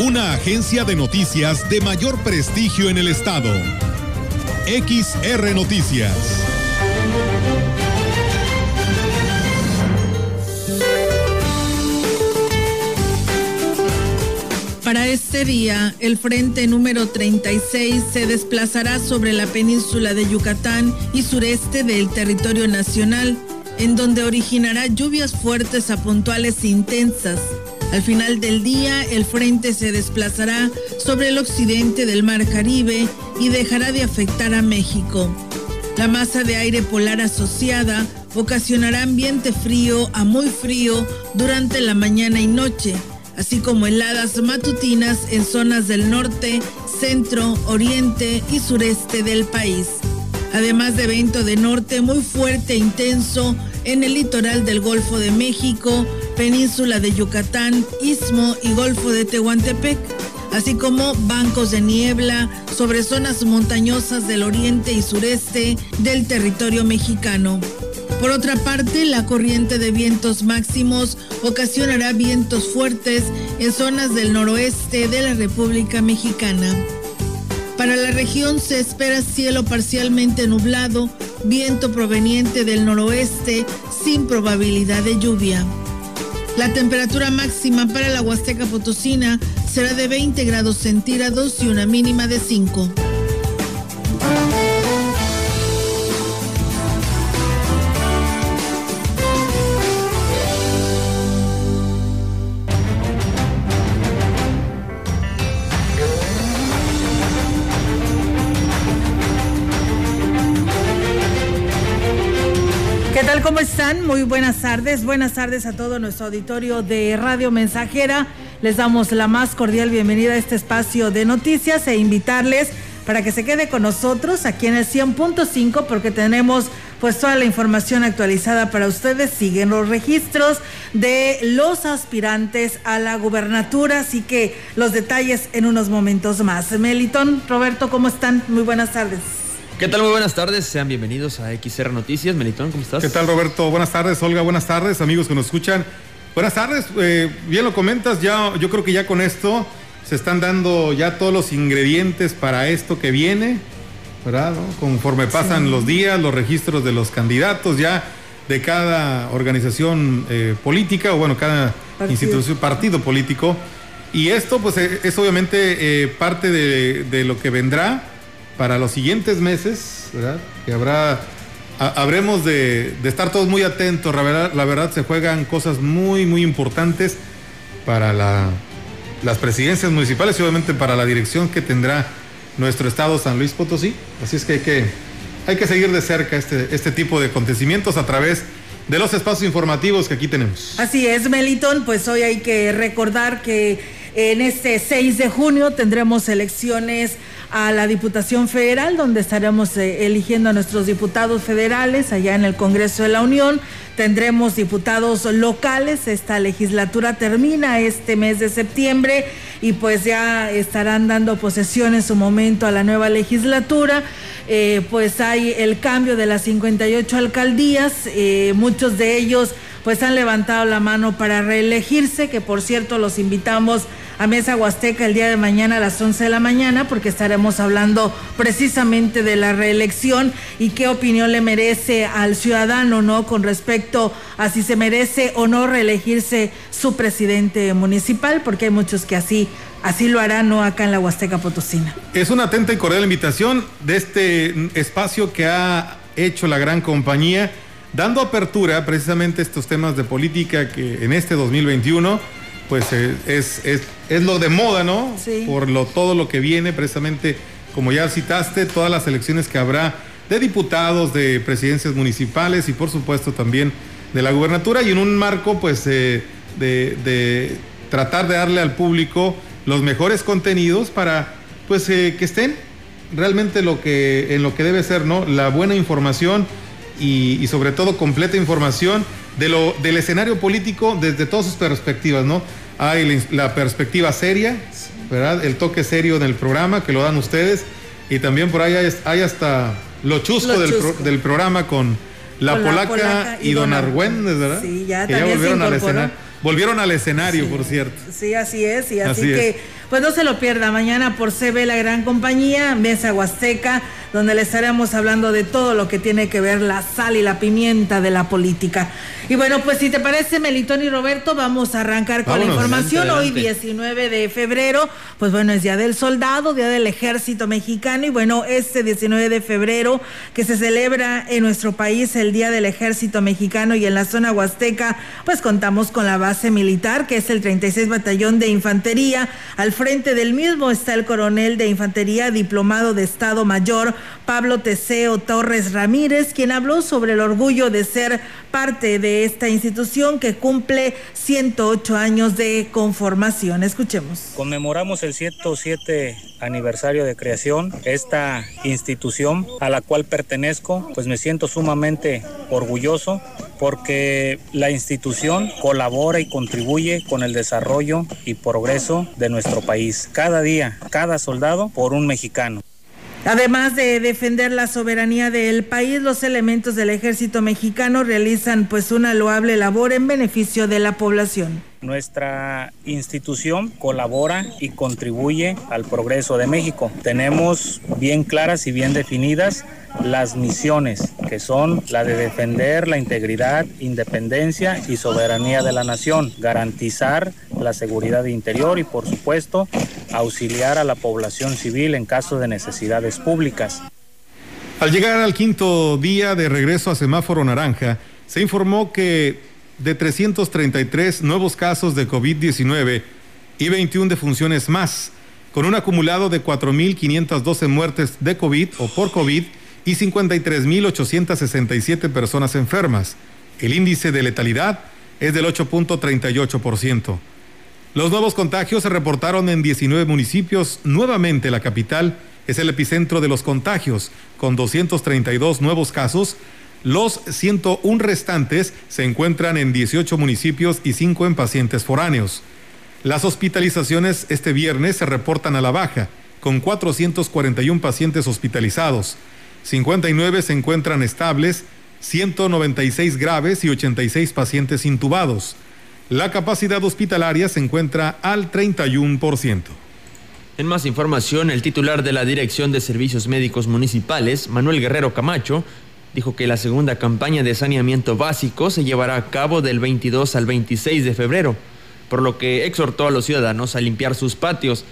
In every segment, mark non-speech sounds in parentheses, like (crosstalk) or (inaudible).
Una agencia de noticias de mayor prestigio en el estado. XR Noticias. Para este día, el frente número 36 se desplazará sobre la península de Yucatán y sureste del territorio nacional, en donde originará lluvias fuertes a puntuales intensas. Al final del día, el frente se desplazará sobre el occidente del Mar Caribe y dejará de afectar a México. La masa de aire polar asociada ocasionará ambiente frío a muy frío durante la mañana y noche así como heladas matutinas en zonas del norte, centro, oriente y sureste del país. Además de viento de norte muy fuerte e intenso en el litoral del Golfo de México, península de Yucatán, Istmo y Golfo de Tehuantepec, así como bancos de niebla sobre zonas montañosas del oriente y sureste del territorio mexicano. Por otra parte, la corriente de vientos máximos ocasionará vientos fuertes en zonas del noroeste de la República Mexicana. Para la región se espera cielo parcialmente nublado, viento proveniente del noroeste sin probabilidad de lluvia. La temperatura máxima para la Huasteca Potosina será de 20 grados centígrados y una mínima de 5. Muy buenas tardes. Buenas tardes a todo nuestro auditorio de Radio Mensajera. Les damos la más cordial bienvenida a este espacio de noticias e invitarles para que se quede con nosotros aquí en el 100.5 porque tenemos pues toda la información actualizada para ustedes. Siguen los registros de los aspirantes a la gubernatura, así que los detalles en unos momentos más. Melitón, Roberto, ¿cómo están? Muy buenas tardes. ¿Qué tal? Muy buenas tardes, sean bienvenidos a XR Noticias. Melitón, ¿cómo estás? ¿Qué tal, Roberto? Buenas tardes, Olga, buenas tardes, amigos que nos escuchan. Buenas tardes, eh, bien lo comentas, ya, yo creo que ya con esto se están dando ya todos los ingredientes para esto que viene, ¿verdad? Conforme pasan los días, los registros de los candidatos ya de cada organización eh, política o bueno, cada institución, partido político. Y esto pues eh, es obviamente parte de, de lo que vendrá para los siguientes meses, ¿verdad? Que habrá, habremos de, estar todos muy atentos. La verdad, la verdad, se juegan cosas muy, muy importantes para las presidencias municipales y obviamente para la dirección que tendrá nuestro estado San Luis Potosí. Así es que hay que, hay que seguir de cerca este, este tipo de acontecimientos a través de los espacios informativos que aquí tenemos. Así es, Melitón, pues hoy hay que recordar que en este 6 de junio tendremos elecciones a la Diputación Federal, donde estaremos eh, eligiendo a nuestros diputados federales allá en el Congreso de la Unión. Tendremos diputados locales. Esta legislatura termina este mes de septiembre y pues ya estarán dando posesión en su momento a la nueva legislatura. Eh, pues hay el cambio de las 58 alcaldías, eh, muchos de ellos pues han levantado la mano para reelegirse, que por cierto los invitamos Mesa Huasteca el día de mañana a las 11 de la mañana porque estaremos hablando precisamente de la reelección y qué opinión le merece al ciudadano, ¿no? Con respecto a si se merece o no reelegirse su presidente municipal, porque hay muchos que así Así lo harán, ¿no? Acá en la Huasteca Potosina. Es una atenta y cordial invitación de este espacio que ha hecho la gran compañía, dando apertura precisamente a estos temas de política que en este 2021 pues eh, es, es, es, lo de moda, ¿no? Sí. Por lo, todo lo que viene, precisamente, como ya citaste, todas las elecciones que habrá de diputados, de presidencias municipales y por supuesto también de la gubernatura y en un marco pues eh, de, de, tratar de darle al público los mejores contenidos para pues que estén realmente lo que, en lo que debe ser, ¿no? La buena información y, sobre todo completa información de lo, del escenario político desde todas sus perspectivas, ¿no? Hay la perspectiva seria, ¿verdad? El toque serio en el programa que lo dan ustedes y también por ahí hay, hasta lo chusco, del, programa con la, polaca, y, Don Argüendes, ¿verdad? Sí, ya, que ya volvieron al escenario. Volvieron al escenario, por cierto. Sí, así es, y así, que... Pues no se lo pierda mañana por CB La Gran Compañía, Mesa Huasteca, donde le estaremos hablando de todo lo que tiene que ver la sal y la pimienta de la política. Y bueno, pues si te parece, Melitón y Roberto, vamos a arrancar con la información. Hoy, 19 de febrero, pues bueno, es Día del Soldado, Día del Ejército Mexicano. Y bueno, este 19 de febrero que se celebra en nuestro país el Día del Ejército Mexicano y en la zona huasteca, pues contamos con la base militar, que es el 36 Batallón de Infantería. Al frente del mismo está el coronel de Infantería, diplomado de Estado Mayor, Pablo Teseo Torres Ramírez, quien habló sobre el orgullo de ser parte de esta institución que cumple 108 años de conformación. Escuchemos. Conmemoramos el 107 aniversario de creación. Esta institución a la cual pertenezco, pues me siento sumamente orgulloso porque la institución colabora y contribuye con el desarrollo y progreso de nuestro país. Cada día, cada soldado por un mexicano. Además de defender la soberanía del país, los elementos del ejército mexicano realizan pues una loable labor en beneficio de la población. Nuestra institución colabora y contribuye al progreso de México. Tenemos bien claras y bien definidas las misiones, que son la de defender la integridad, independencia y soberanía de la nación, garantizar la seguridad interior y, por supuesto, auxiliar a la población civil en caso de necesidades públicas. Al llegar al quinto día de regreso a semáforo naranja, se informó que de 333 nuevos casos de COVID-19 y 21 defunciones más, con un acumulado de 4.512 muertes de COVID o por COVID y 53.867 personas enfermas. El índice de letalidad es del 8.38%. Los nuevos contagios se reportaron en 19 municipios. Nuevamente la capital es el epicentro de los contagios, con 232 nuevos casos los 101 restantes se encuentran en 18 municipios y 5 en pacientes foráneos. Las hospitalizaciones este viernes se reportan a la baja, con 441 pacientes hospitalizados. 59 se encuentran estables, 196 graves y 86 pacientes intubados. La capacidad hospitalaria se encuentra al 31%. En más información, el titular de la Dirección de Servicios Médicos Municipales, Manuel Guerrero Camacho, dijo que la segunda campaña de saneamiento básico se llevará a cabo del 22 al 26 de febrero, por lo que exhortó a los ciudadanos a limpiar sus patios.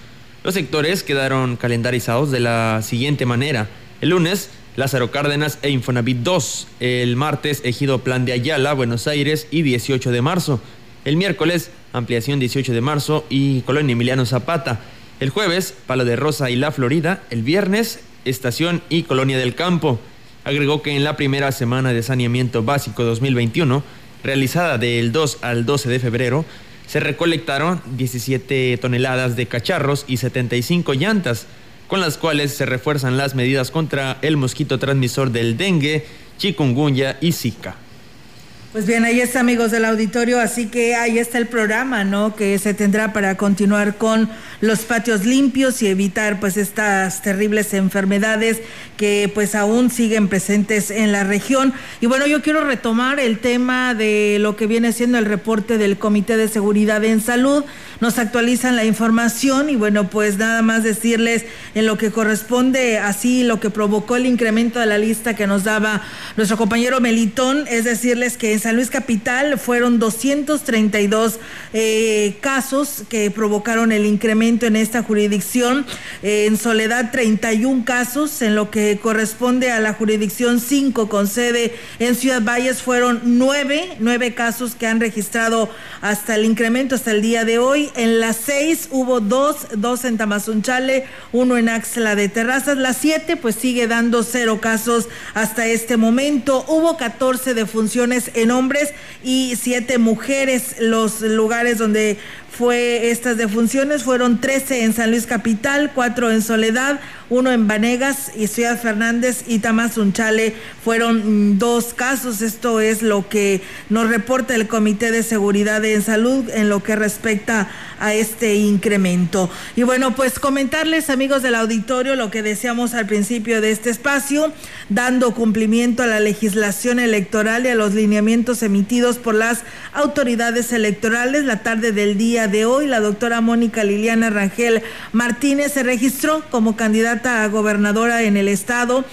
Los sectores quedaron calendarizados de la siguiente manera. El lunes, Lázaro Cárdenas e Infonavit 2. El martes, Ejido Plan de Ayala, Buenos Aires y 18 de marzo. El miércoles, Ampliación 18 de marzo y Colonia Emiliano Zapata. El jueves, Palo de Rosa y La Florida. El viernes, Estación y Colonia del Campo. Agregó que en la primera semana de saneamiento básico 2021, realizada del 2 al 12 de febrero, se recolectaron 17 toneladas de cacharros y 75 llantas, con las cuales se refuerzan las medidas contra el mosquito transmisor del dengue, chikungunya y zika. Pues bien, ahí está amigos del auditorio, así que ahí está el programa, ¿no? Que se tendrá para continuar con los patios limpios y evitar pues estas terribles enfermedades que pues aún siguen presentes en la región. Y bueno, yo quiero retomar el tema de lo que viene siendo el reporte del Comité de Seguridad en Salud. Nos actualizan la información y bueno, pues nada más decirles en lo que corresponde así lo que provocó el incremento de la lista que nos daba nuestro compañero Melitón, es decirles que San Luis Capital fueron 232 eh, casos que provocaron el incremento en esta jurisdicción. en Soledad 31 casos, en lo que corresponde a la jurisdicción 5 con sede en Ciudad Valles fueron 9, 9 casos que han registrado hasta el incremento hasta el día de hoy. En las 6 hubo dos, dos en Tamazunchale, uno en Axla de Terrazas. Las 7 pues sigue dando cero casos hasta este momento. Hubo 14 defunciones en hombres y siete mujeres. Los lugares donde fue estas defunciones fueron 13 en San Luis Capital, 4 en Soledad, uno en Vanegas y Ciudad Fernández y Tamazunchale fueron mm, dos casos. Esto es lo que nos reporta el Comité de Seguridad en Salud en lo que respecta a este incremento. Y bueno, pues comentarles amigos del auditorio lo que deseamos al principio de este espacio, dando cumplimiento a la legislación electoral y a los lineamientos emitidos por las autoridades electorales. La tarde del de hoy, la doctora Mónica Liliana Rangel Martínez se registró como candidata a gobernadora en el estado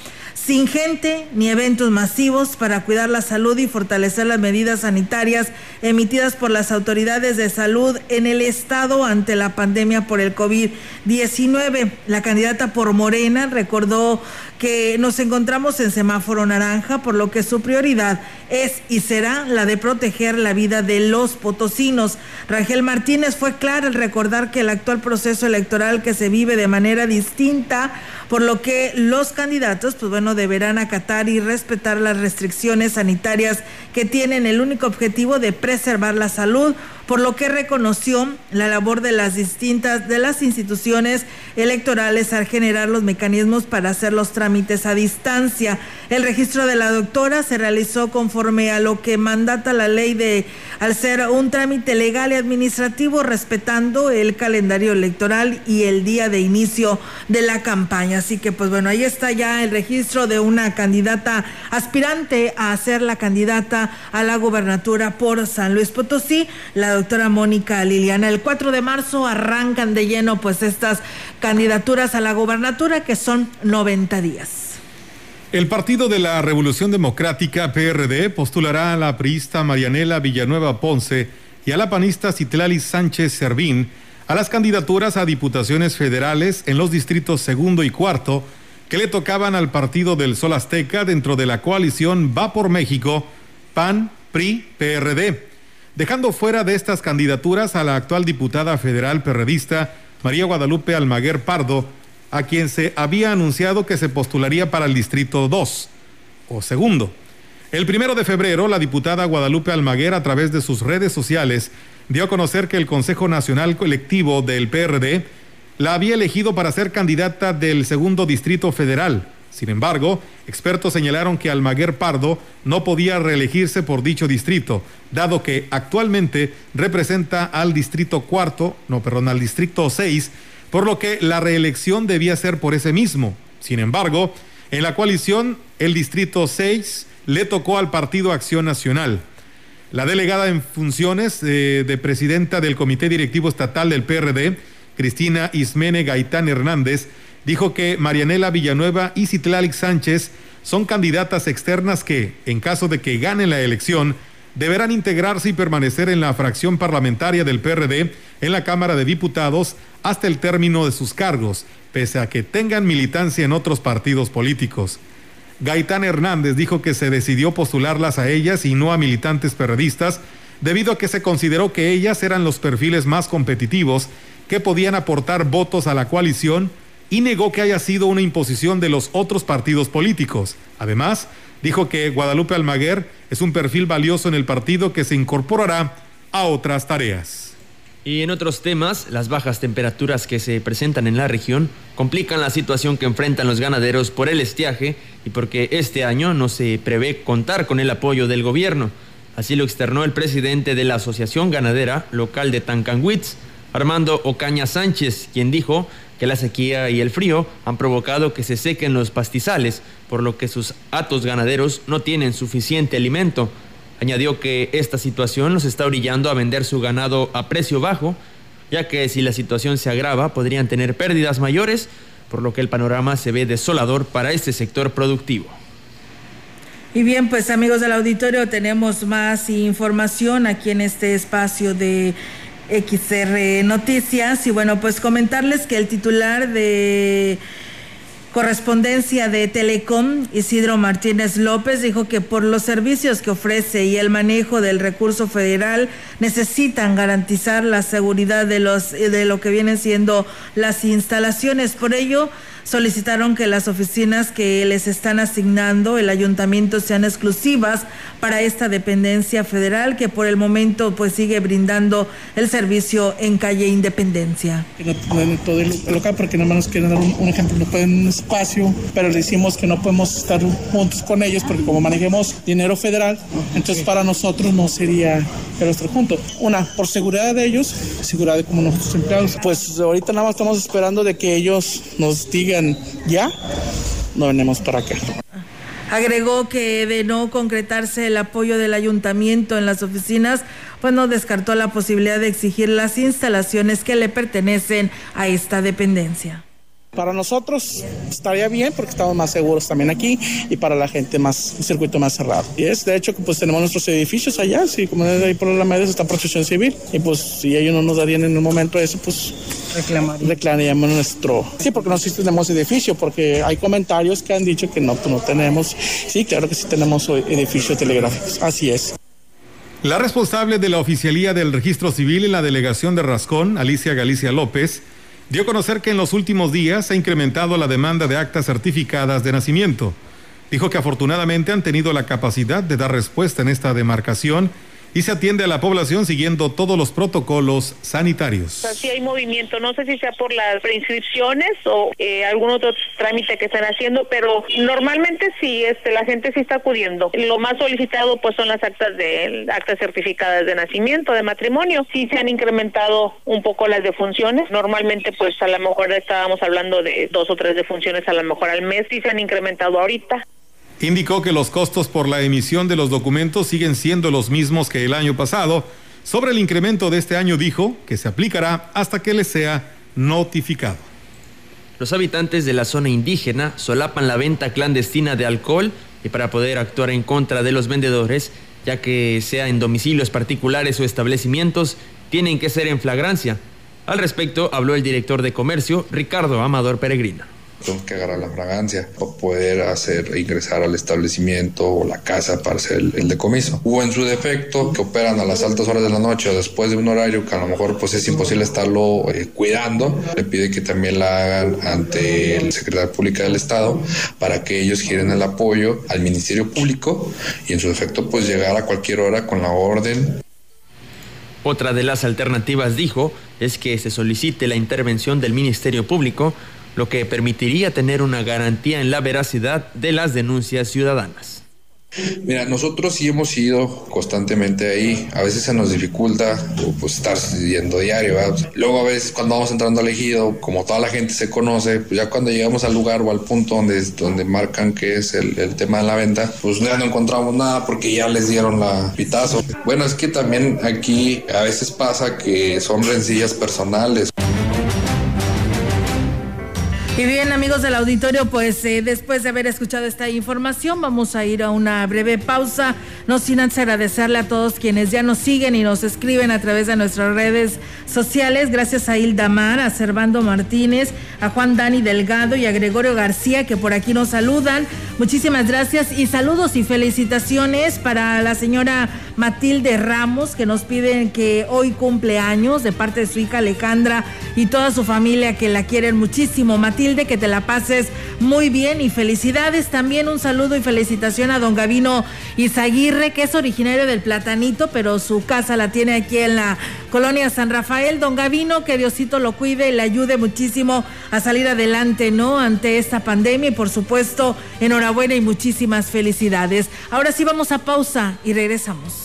sin gente ni eventos masivos para cuidar la salud y fortalecer las medidas sanitarias emitidas por las autoridades de salud en el estado ante la pandemia por el COVID-19. La candidata por Morena recordó que nos encontramos en semáforo naranja, por lo que su prioridad es y será la de proteger la vida de los potosinos. Rangel Martínez fue clara al recordar que el actual proceso electoral que se vive de manera distinta, por lo que los candidatos, pues bueno, deberán acatar y respetar las restricciones sanitarias que tienen el único objetivo de preservar la salud por lo que reconoció la labor de las distintas de las instituciones electorales al generar los mecanismos para hacer los trámites a distancia. El registro de la doctora se realizó conforme a lo que mandata la ley de al ser un trámite legal y administrativo respetando el calendario electoral y el día de inicio de la campaña. Así que pues bueno, ahí está ya el registro de una candidata aspirante a ser la candidata a la gobernatura por San Luis Potosí. La doctora Mónica Liliana. El 4 de marzo arrancan de lleno pues estas candidaturas a la gobernatura que son 90 días. El Partido de la Revolución Democrática, PRD, postulará a la priista Marianela Villanueva Ponce y a la panista Citlali Sánchez Servín a las candidaturas a diputaciones federales en los distritos segundo y cuarto que le tocaban al Partido del Sol Azteca dentro de la coalición Va por México, PAN, PRI, PRD dejando fuera de estas candidaturas a la actual diputada federal perredista María Guadalupe Almaguer Pardo, a quien se había anunciado que se postularía para el Distrito 2 o segundo. El primero de febrero, la diputada Guadalupe Almaguer, a través de sus redes sociales, dio a conocer que el Consejo Nacional Colectivo del PRD la había elegido para ser candidata del segundo Distrito Federal sin embargo, expertos señalaron que Almaguer Pardo no podía reelegirse por dicho distrito, dado que actualmente representa al distrito cuarto, no, perdón, al distrito seis, por lo que la reelección debía ser por ese mismo. Sin embargo, en la coalición, el distrito seis le tocó al Partido Acción Nacional. La delegada en funciones eh, de presidenta del Comité Directivo Estatal del PRD, Cristina Ismene Gaitán Hernández, dijo que Marianela Villanueva y Citlalic Sánchez son candidatas externas que, en caso de que ganen la elección, deberán integrarse y permanecer en la fracción parlamentaria del PRD en la Cámara de Diputados hasta el término de sus cargos, pese a que tengan militancia en otros partidos políticos. Gaitán Hernández dijo que se decidió postularlas a ellas y no a militantes perredistas, debido a que se consideró que ellas eran los perfiles más competitivos que podían aportar votos a la coalición y negó que haya sido una imposición de los otros partidos políticos. Además, dijo que Guadalupe Almaguer es un perfil valioso en el partido que se incorporará a otras tareas. Y en otros temas, las bajas temperaturas que se presentan en la región complican la situación que enfrentan los ganaderos por el estiaje y porque este año no se prevé contar con el apoyo del gobierno. Así lo externó el presidente de la Asociación Ganadera Local de Tancanwitz, Armando Ocaña Sánchez, quien dijo que la sequía y el frío han provocado que se sequen los pastizales, por lo que sus atos ganaderos no tienen suficiente alimento. Añadió que esta situación los está orillando a vender su ganado a precio bajo, ya que si la situación se agrava podrían tener pérdidas mayores, por lo que el panorama se ve desolador para este sector productivo. Y bien, pues amigos del auditorio, tenemos más información aquí en este espacio de XR Noticias. Y bueno, pues comentarles que el titular de correspondencia de Telecom, Isidro Martínez López, dijo que por los servicios que ofrece y el manejo del recurso federal necesitan garantizar la seguridad de los de lo que vienen siendo las instalaciones. Por ello, solicitaron que las oficinas que les están asignando el ayuntamiento sean exclusivas para esta dependencia federal que por el momento pues sigue brindando el servicio en calle Independencia. No pueden todo el local porque nada más nos quieren dar un, ejemplo, no pueden un espacio, pero le decimos que no podemos estar juntos con ellos porque como manejemos dinero federal, entonces para nosotros no sería el nuestro junto. Una, por seguridad de ellos, seguridad de como nuestros empleados. Pues ahorita nada más estamos esperando de que ellos nos digan ya, no venimos para acá. Agregó que de no concretarse el apoyo del ayuntamiento en las oficinas, pues no descartó la posibilidad de exigir las instalaciones que le pertenecen a esta dependencia. Para nosotros estaría bien porque estamos más seguros también aquí y para la gente más un circuito más cerrado. Y es de hecho que pues tenemos nuestros edificios allá, sí, como ahí por la media está protección civil y pues si ellos no nos darían en un momento eso, pues reclamaríamos nuestro. Sí, porque no tenemos edificio, porque hay comentarios que han dicho que no, pues no tenemos. Sí, claro que sí tenemos edificio telegráficos. Así es. La responsable de la oficialía del registro civil en la delegación de Rascón, Alicia Galicia López, dio a conocer que en los últimos días ha incrementado la demanda de actas certificadas de nacimiento. Dijo que afortunadamente han tenido la capacidad de dar respuesta en esta demarcación y se atiende a la población siguiendo todos los protocolos sanitarios. Así hay movimiento, no sé si sea por las preinscripciones o eh, algún otro trámite que están haciendo, pero normalmente sí, este, la gente sí está acudiendo. Lo más solicitado pues son las actas de actas certificadas de nacimiento, de matrimonio. Sí se han incrementado un poco las defunciones. Normalmente pues a lo mejor estábamos hablando de dos o tres defunciones a lo mejor al mes, sí se han incrementado ahorita. Indicó que los costos por la emisión de los documentos siguen siendo los mismos que el año pasado. Sobre el incremento de este año dijo que se aplicará hasta que les sea notificado. Los habitantes de la zona indígena solapan la venta clandestina de alcohol y para poder actuar en contra de los vendedores, ya que sea en domicilios particulares o establecimientos, tienen que ser en flagrancia. Al respecto habló el director de comercio, Ricardo Amador Peregrina que agarrar la fragancia o poder hacer ingresar al establecimiento o la casa para hacer el, decomiso. O en su defecto, que operan a las altas horas de la noche o después de un horario que a lo mejor pues es imposible estarlo eh, cuidando, le pide que también la hagan ante el secretario pública del Estado para que ellos giren el apoyo al Ministerio Público y en su defecto pues llegar a cualquier hora con la orden otra de las alternativas, dijo, es que se solicite la intervención del Ministerio Público lo que permitiría tener una garantía en la veracidad de las denuncias ciudadanas. Mira, nosotros sí hemos ido constantemente ahí. A veces se nos dificulta pues, estar yendo diario. Luego a veces cuando vamos entrando al ejido, como toda la gente se conoce, pues ya cuando llegamos al lugar o al punto donde, donde marcan que es el, el tema de la venta, pues ya no encontramos nada porque ya les dieron la pitazo. Bueno, es que también aquí a veces pasa que son rencillas personales. Y bien, amigos del auditorio, pues eh, después de haber escuchado esta información, vamos a ir a una breve pausa. No sin antes agradecerle a todos quienes ya nos siguen y nos escriben a través de nuestras redes sociales. Gracias a Hilda Mar, a Servando Martínez, a Juan Dani Delgado y a Gregorio García, que por aquí nos saludan. Muchísimas gracias y saludos y felicitaciones para la señora Matilde Ramos, que nos piden que hoy cumple años de parte de su hija Alejandra y toda su familia que la quieren muchísimo. Matilde, que te la pases muy bien y felicidades. También un saludo y felicitación a don Gavino Izaguirre, que es originario del Platanito, pero su casa la tiene aquí en la colonia San Rafael. Don Gavino, que Diosito lo cuide y le ayude muchísimo a salir adelante, ¿no? Ante esta pandemia y por supuesto, enhorabuena y muchísimas felicidades. Ahora sí vamos a pausa y regresamos.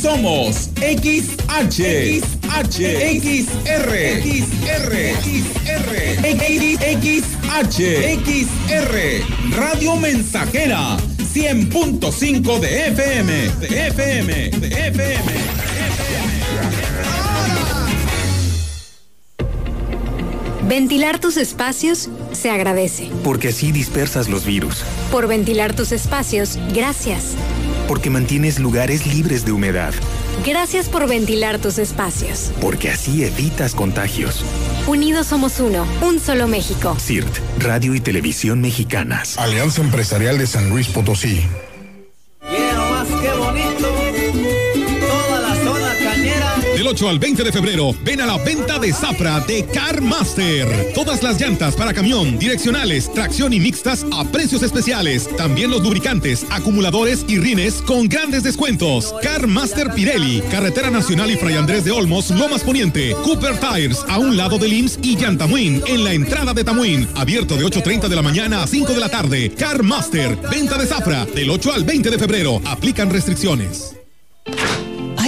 Somos XH, XH, XR, XR, XR, XH, XR, Radio Mensajera, 100.5 de FM, de FM, de FM. Ventilar tus espacios se agradece. Porque así dispersas los virus. Por ventilar tus espacios, gracias. Porque mantienes lugares libres de humedad. Gracias por ventilar tus espacios. Porque así evitas contagios. Unidos somos uno, un solo México. CIRT, Radio y Televisión Mexicanas. Alianza Empresarial de San Luis Potosí. 8 al 20 de febrero, ven a la venta de Zafra de Car Master. Todas las llantas para camión, direccionales, tracción y mixtas a precios especiales. También los lubricantes, acumuladores y rines con grandes descuentos. Car Master Pirelli, Carretera Nacional y Fray Andrés de Olmos, Lomas Poniente. Cooper Tires, a un lado del IMSS y Yantamuin, en la entrada de Tamuín. Abierto de 8.30 de la mañana a 5 de la tarde. Car Master, venta de Zafra, del 8 al 20 de febrero. Aplican restricciones.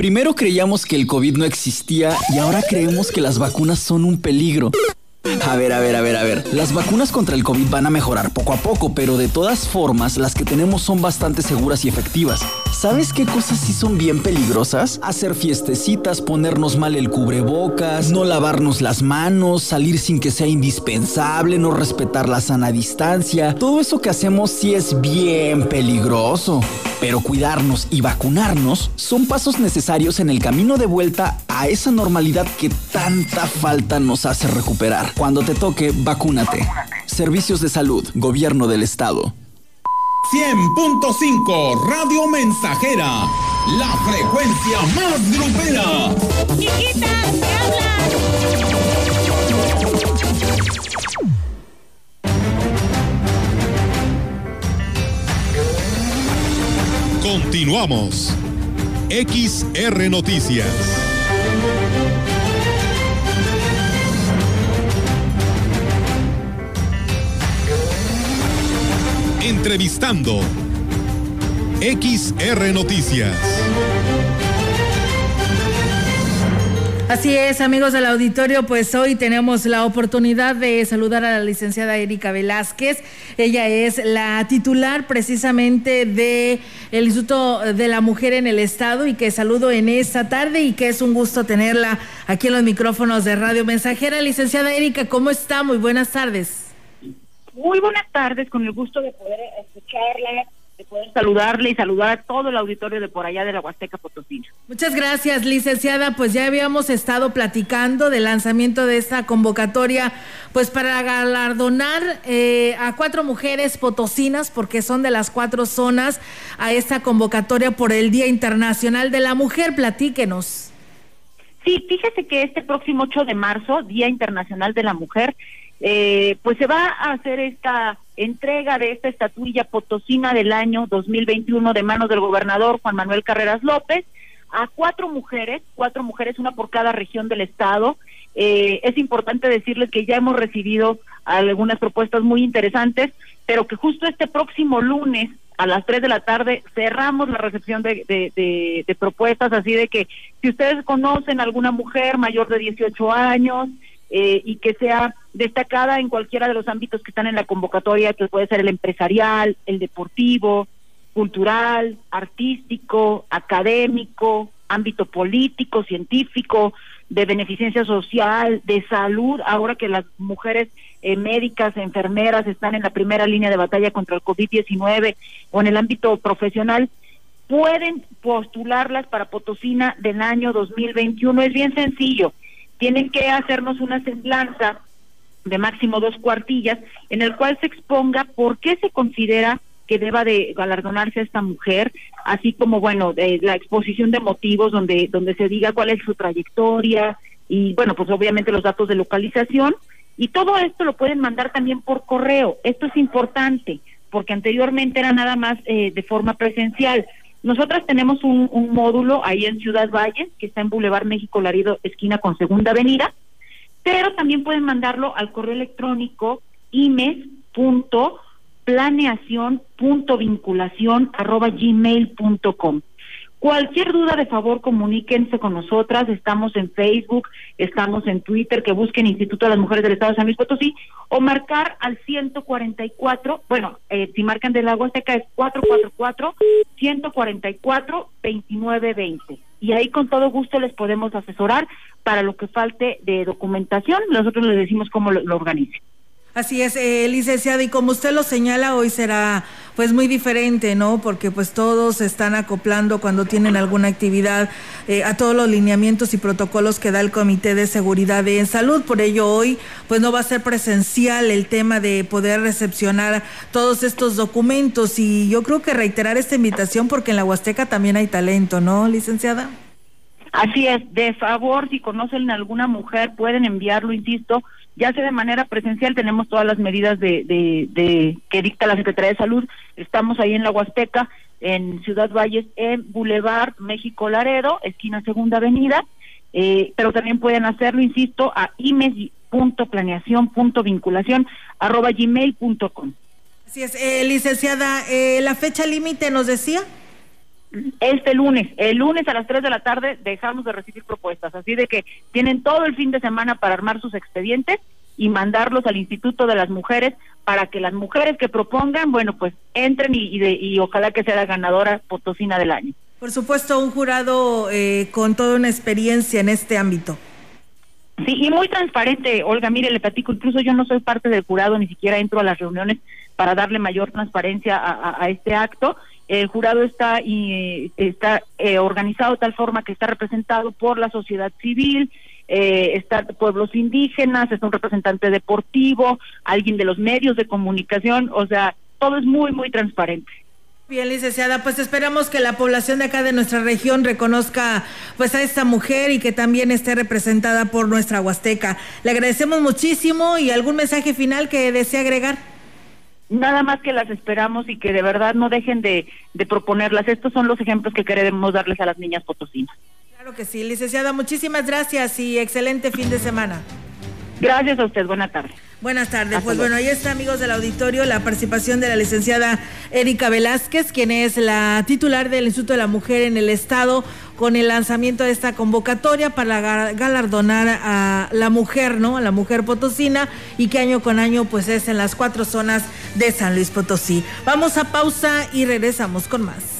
Primero creíamos que el COVID no existía y ahora creemos que las vacunas son un peligro. A ver, a ver, a ver, a ver. Las vacunas contra el COVID van a mejorar poco a poco, pero de todas formas, las que tenemos son bastante seguras y efectivas. ¿Sabes qué cosas sí son bien peligrosas? Hacer fiestecitas, ponernos mal el cubrebocas, no lavarnos las manos, salir sin que sea indispensable, no respetar la sana distancia. Todo eso que hacemos sí es bien peligroso. Pero cuidarnos y vacunarnos son pasos necesarios en el camino de vuelta a esa normalidad que tanta falta nos hace recuperar. Cuando te toque, vacúnate. Servicios de salud, Gobierno del Estado. 100.5 Radio Mensajera, la frecuencia más grupera. Chiquita, ¿te habla? Continuamos. XR Noticias. Entrevistando. XR Noticias. Así es, amigos del auditorio, pues hoy tenemos la oportunidad de saludar a la licenciada Erika Velázquez. Ella es la titular precisamente del Instituto de la Mujer en el Estado y que saludo en esta tarde y que es un gusto tenerla aquí en los micrófonos de Radio Mensajera. Licenciada Erika, ¿cómo está? Muy buenas tardes. Muy buenas tardes, con el gusto de poder escucharla, de poder saludarle y saludar a todo el auditorio de por allá de la Huasteca Potosina. Muchas gracias, licenciada. Pues ya habíamos estado platicando del lanzamiento de esta convocatoria, pues para galardonar eh, a cuatro mujeres potosinas, porque son de las cuatro zonas, a esta convocatoria por el Día Internacional de la Mujer. Platíquenos. Sí, fíjese que este próximo 8 de marzo, Día Internacional de la Mujer, eh, pues se va a hacer esta entrega de esta estatuilla potosina del año 2021 de manos del gobernador Juan Manuel Carreras López a cuatro mujeres, cuatro mujeres, una por cada región del estado. Eh, es importante decirles que ya hemos recibido algunas propuestas muy interesantes, pero que justo este próximo lunes a las 3 de la tarde cerramos la recepción de, de, de propuestas, así de que si ustedes conocen alguna mujer mayor de 18 años, eh, y que sea destacada en cualquiera de los ámbitos que están en la convocatoria, que puede ser el empresarial, el deportivo, cultural, artístico, académico, ámbito político, científico, de beneficencia social, de salud, ahora que las mujeres eh, médicas, enfermeras están en la primera línea de batalla contra el COVID-19 o en el ámbito profesional, pueden postularlas para Potosina del año 2021. Es bien sencillo tienen que hacernos una semblanza de máximo dos cuartillas en el cual se exponga por qué se considera que deba de galardonarse a esta mujer, así como bueno, de la exposición de motivos donde donde se diga cuál es su trayectoria y bueno, pues obviamente los datos de localización y todo esto lo pueden mandar también por correo. Esto es importante porque anteriormente era nada más eh, de forma presencial. Nosotras tenemos un, un, módulo ahí en Ciudad Valles, que está en Boulevard México Larido, esquina con Segunda Avenida, pero también pueden mandarlo al correo electrónico imes.planeación.vinculación@gmail.com. Cualquier duda, de favor, comuníquense con nosotras. Estamos en Facebook, estamos en Twitter, que busquen Instituto de las Mujeres del Estado de San Luis Potosí, o marcar al 144, bueno, eh, si marcan del agua seca es 444-144-2920. Y ahí con todo gusto les podemos asesorar para lo que falte de documentación. Nosotros les decimos cómo lo, lo organicen. Así es, eh, licenciada, y como usted lo señala, hoy será pues muy diferente, ¿no? Porque pues todos están acoplando cuando tienen alguna actividad eh, a todos los lineamientos y protocolos que da el Comité de Seguridad en Salud. Por ello hoy pues no va a ser presencial el tema de poder recepcionar todos estos documentos y yo creo que reiterar esta invitación porque en la Huasteca también hay talento, ¿no, licenciada? Así es, de favor, si conocen a alguna mujer, pueden enviarlo, insisto, ya sea de manera presencial, tenemos todas las medidas de, de, que dicta la Secretaría de Salud. Estamos ahí en la Huasteca, en Ciudad Valles, en Boulevard México Laredo, esquina Segunda Avenida, eh, pero también pueden hacerlo, insisto, a imes.planeación.vinculación arroba gmail.com. Así es, eh, licenciada, eh, la fecha límite nos decía este lunes, el lunes a las 3 de la tarde dejamos de recibir propuestas, así de que tienen todo el fin de semana para armar sus expedientes y mandarlos al Instituto de las Mujeres para que las mujeres que propongan, bueno, pues entren y, y, ojalá que sea la ganadora potosina del año. Por supuesto, un jurado eh, con toda una experiencia en este ámbito. Sí, y muy transparente, Olga, mire, le platico, incluso yo no soy parte del jurado, ni siquiera entro a las reuniones para darle mayor transparencia a este acto, el jurado está, y, está eh, organizado de tal forma que está representado por la sociedad civil, eh, está pueblos indígenas, es un representante deportivo, alguien de los medios de comunicación, o sea, todo es muy, muy transparente. Bien, licenciada, pues esperamos que la población de acá de nuestra región reconozca pues a esta mujer y que también esté representada por nuestra Huasteca. Le agradecemos muchísimo y algún mensaje final que desee agregar nada más que las esperamos y que de verdad no dejen de, de proponerlas. Estos son los ejemplos que queremos darles a las niñas potosinas. Claro que sí, licenciada, muchísimas gracias y excelente fin de semana. Gracias a usted, buena tarde. Buenas tardes. pues bueno, ahí está, amigos del auditorio, la participación de la licenciada Erika Velázquez, quien es la titular del Instituto de la Mujer en el Estado, con el lanzamiento de esta convocatoria para galardonar a la mujer, ¿no? A la mujer potosina y que año con año, pues es en las cuatro zonas de San Luis Potosí. Vamos a pausa y regresamos con más.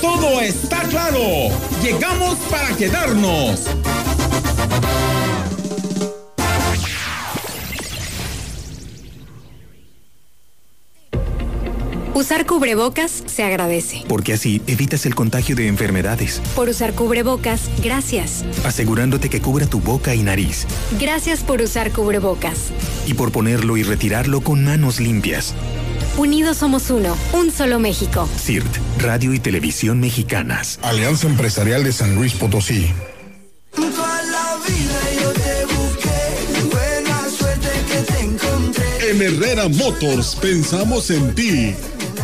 Todo está claro. Llegamos para quedarnos. Usar cubrebocas se agradece. Porque así evitas el contagio de enfermedades. Por usar cubrebocas, gracias. Asegurándote que cubra tu boca y nariz. Gracias por usar cubrebocas. Y por ponerlo y retirarlo con manos limpias. Unidos somos uno, un solo México. CIRT, Radio y Televisión Mexicanas. Alianza Empresarial de San Luis Potosí. En Herrera Motors pensamos en ti.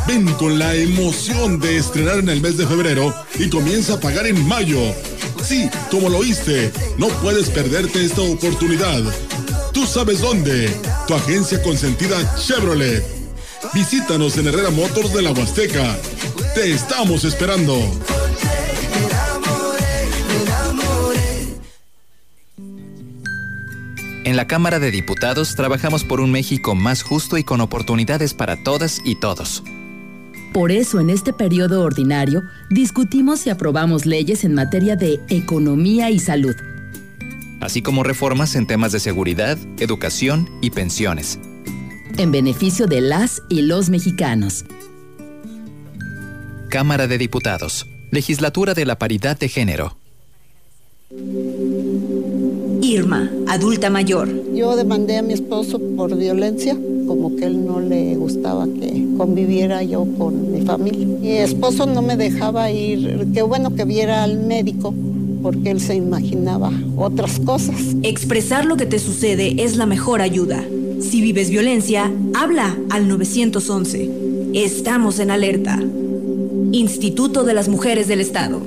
Ven con la emoción de estrenar en el mes de febrero y comienza a pagar en mayo. Sí, como lo oíste, no puedes perderte esta oportunidad. Tú sabes dónde. Tu agencia consentida Chevrolet. Visítanos en Herrera Motors de la Huasteca. Te estamos esperando. En la Cámara de Diputados trabajamos por un México más justo y con oportunidades para todas y todos. Por eso en este periodo ordinario discutimos y aprobamos leyes en materia de economía y salud. Así como reformas en temas de seguridad, educación y pensiones. En beneficio de las y los mexicanos. Cámara de Diputados. Legislatura de la Paridad de Género. Irma, adulta mayor. Yo demandé a mi esposo por violencia, como que él no le gustaba que conviviera yo con mi familia. Mi esposo no me dejaba ir, qué bueno que viera al médico, porque él se imaginaba otras cosas. Expresar lo que te sucede es la mejor ayuda. Si vives violencia, habla al 911. Estamos en alerta. Instituto de las Mujeres del Estado.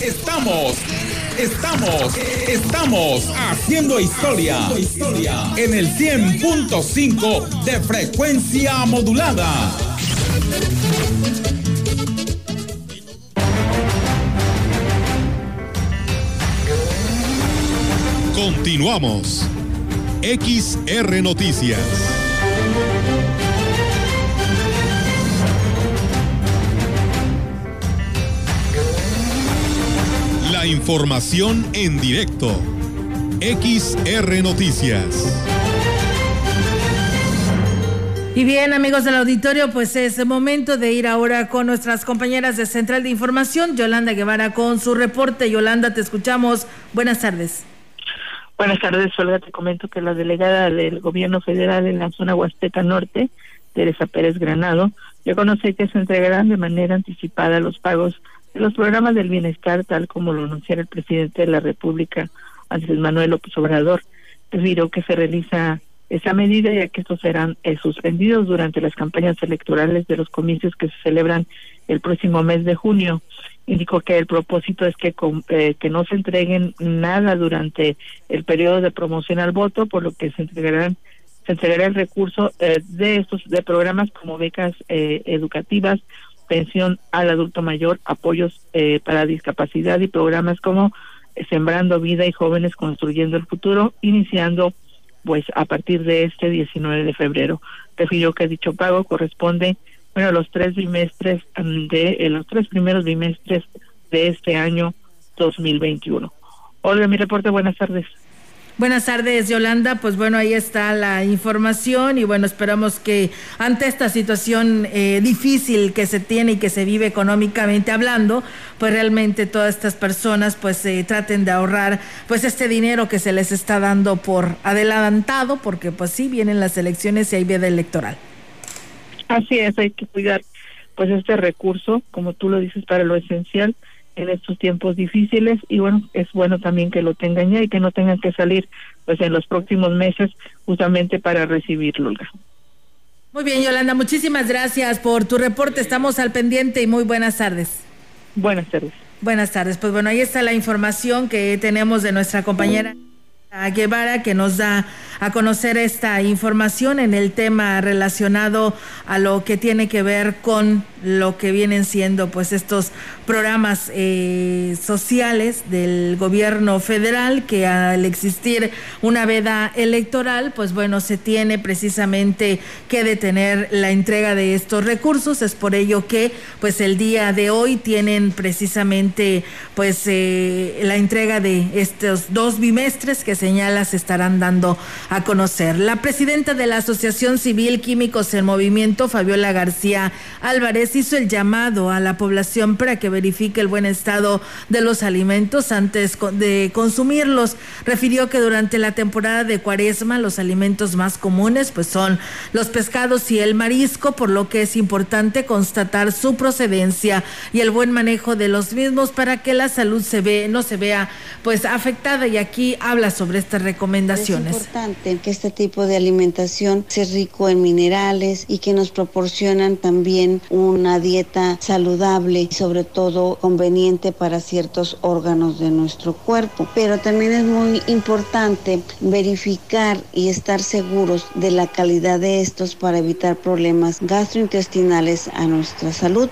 Estamos, estamos, estamos haciendo historia, en el 100.5 de frecuencia modulada. Continuamos. XR Noticias. La información en directo. XR Noticias. Y bien, amigos del auditorio, pues es el momento de ir ahora con nuestras compañeras de Central de Información, Yolanda Guevara, con su reporte. Yolanda, te escuchamos. Buenas tardes. Buenas tardes, Olga. Te comento que la delegada del Gobierno Federal en la zona Huasteca Norte, Teresa Pérez Granado, ya conoce que se entregarán de manera anticipada los pagos de los programas del bienestar, tal como lo anunciara el presidente de la República, Andrés Manuel López Obrador. Debido que se realiza esa medida ya que estos serán eh, suspendidos durante las campañas electorales de los comicios que se celebran el próximo mes de junio. Indicó que el propósito es que, eh, que no se entreguen nada durante el periodo de promoción al voto, por lo que se entregarán se entregará el recurso eh, de estos de programas como becas educativas, pensión al adulto mayor, apoyos para discapacidad y programas como Sembrando Vida y Jóvenes Construyendo el Futuro, iniciando pues a partir de este 19 de febrero. Refirió que dicho pago corresponde bueno, los tres bimestres de eh, los tres primeros bimestres de este año 2021. Olga, mi reporte, buenas tardes. Buenas tardes, Yolanda. Pues bueno, ahí está la información y bueno, esperamos que ante esta situación eh, difícil que se tiene y que se vive económicamente hablando, pues realmente todas estas personas pues eh, traten de ahorrar pues este dinero que se les está dando por adelantado, porque pues sí vienen las elecciones y hay veda electoral. Así es, hay que cuidar pues este recurso, como tú lo dices, para lo esencial en estos tiempos difíciles y bueno, es bueno también que lo tengan ya y que no tengan que salir pues en los próximos meses justamente para recibirlo. Muy bien, Yolanda, muchísimas gracias por tu reporte. Estamos al pendiente y muy buenas tardes. Buenas tardes. Buenas tardes. Pues bueno, ahí está la información que tenemos de nuestra compañera. Guevara que nos da a conocer esta información en el tema relacionado a lo que tiene que ver con lo que vienen siendo pues estos programas eh, sociales del gobierno federal que al existir una veda electoral pues bueno se tiene precisamente que detener la entrega de estos recursos es por ello que pues el día de hoy tienen precisamente pues eh, la entrega de estos dos bimestres que señala se estarán dando a conocer. La presidenta de la Asociación Civil Químicos en Movimiento, Fabiola García Álvarez, hizo el llamado a la población para que verifique el buen estado de los alimentos antes de consumirlos. Refirió que durante la temporada de cuaresma los alimentos más comunes pues son los pescados y el marisco, por lo que es importante constatar su procedencia y el buen manejo de los mismos para que la salud se ve, no se vea pues afectada y aquí habla sobre estas recomendaciones. Es importante que este tipo de alimentación sea rico en minerales y que nos proporcionan también una dieta saludable sobre todo conveniente para ciertos órganos de nuestro cuerpo. Pero también es muy importante verificar y estar seguros de la calidad de estos para evitar problemas gastrointestinales a nuestra salud.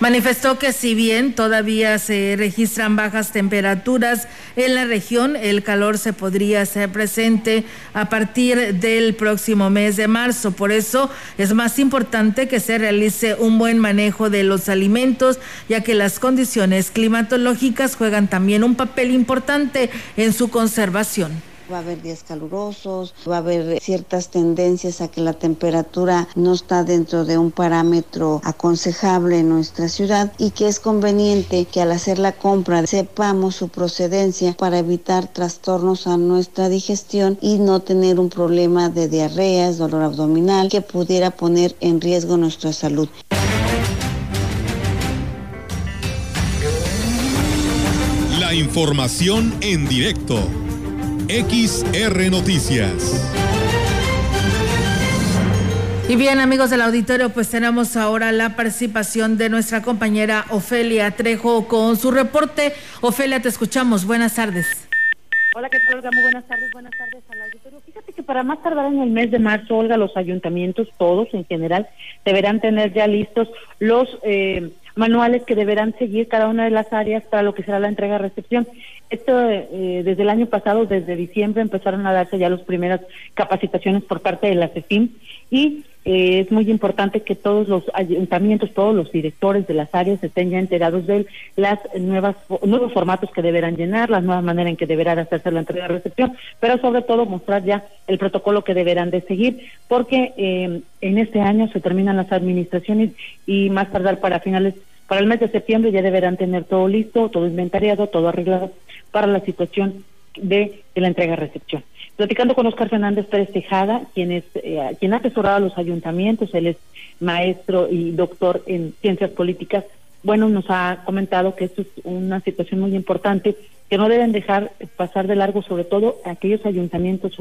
Manifestó que si bien todavía se registran bajas temperaturas en la región, el calor se podría hacer presente a partir del próximo mes de marzo. Por eso es más importante que se realice un buen manejo de los alimentos, ya que las condiciones climatológicas juegan también un papel importante en su conservación va a haber días calurosos, va a haber ciertas tendencias a que la temperatura no está dentro de un parámetro aconsejable en nuestra ciudad y que es conveniente que al hacer la compra sepamos su procedencia para evitar trastornos a nuestra digestión y no tener un problema de diarreas, dolor abdominal que pudiera poner en riesgo nuestra salud. La información en directo XR Noticias. Y bien, amigos del auditorio, pues tenemos ahora la participación de nuestra compañera Ofelia Trejo con su reporte. Ofelia, te escuchamos. Buenas tardes. Hola, ¿qué tal, Olga? Muy buenas tardes. Buenas tardes al auditorio. Fíjate que para más tardar en el mes de marzo, Olga, los ayuntamientos, todos en general, deberán tener ya listos los eh, manuales que deberán seguir cada una de las áreas para lo que será la entrega-recepción. Esto eh, desde el año pasado, desde diciembre, empezaron a darse ya las primeras capacitaciones por parte de la CEFIM y eh, es muy importante que todos los ayuntamientos, todos los directores de las áreas estén ya enterados de las nuevas nuevos formatos que deberán llenar, las nuevas maneras en que deberán hacerse la entrega de recepción, pero sobre todo mostrar ya el protocolo que deberán de seguir, porque eh, en este año se terminan las administraciones y más tardar para finales para el mes de septiembre ya deberán tener todo listo, todo inventariado, todo arreglado para la situación de, la entrega-recepción. Platicando con Oscar Fernández Pérez Tejada, quien, es, eh, quien ha asesorado a los ayuntamientos, él es maestro y doctor en ciencias políticas, bueno, nos ha comentado que esto es una situación muy importante, que no deben dejar pasar de largo, sobre todo aquellos ayuntamientos,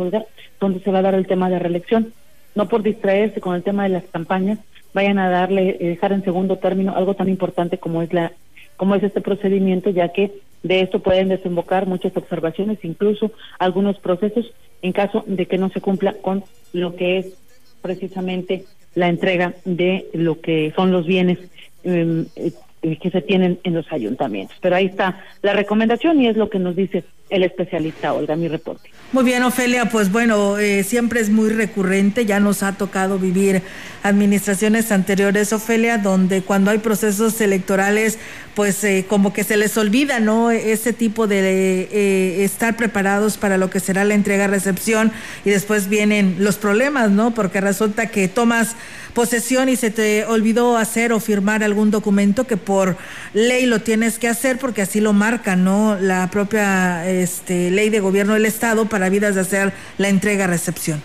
donde se va a dar el tema de reelección, no por distraerse con el tema de las campañas, vayan a darle, eh, dejar en segundo término algo tan importante como es la como es este procedimiento, ya que de esto pueden desembocar muchas observaciones, incluso algunos procesos en caso de que no se cumpla con lo que es precisamente la entrega de lo que son los bienes em, eh, que se tienen en los ayuntamientos. Pero ahí está la recomendación y es lo que nos dice el especialista Olga, mi reporte. Muy bien, Ofelia, pues bueno, eh, siempre es muy recurrente, ya nos ha tocado vivir administraciones anteriores, Ofelia, donde cuando hay procesos electorales, pues eh, como que se les olvida, ¿no? Ese tipo de eh, estar preparados para lo que será la entrega-recepción y después vienen los problemas, ¿no? Porque resulta que tomas posesión y se te olvidó hacer o firmar algún documento que por ley lo tienes que hacer porque así lo marca, ¿no? La propia este, ley de gobierno del Estado para vidas de hacer la entrega-recepción.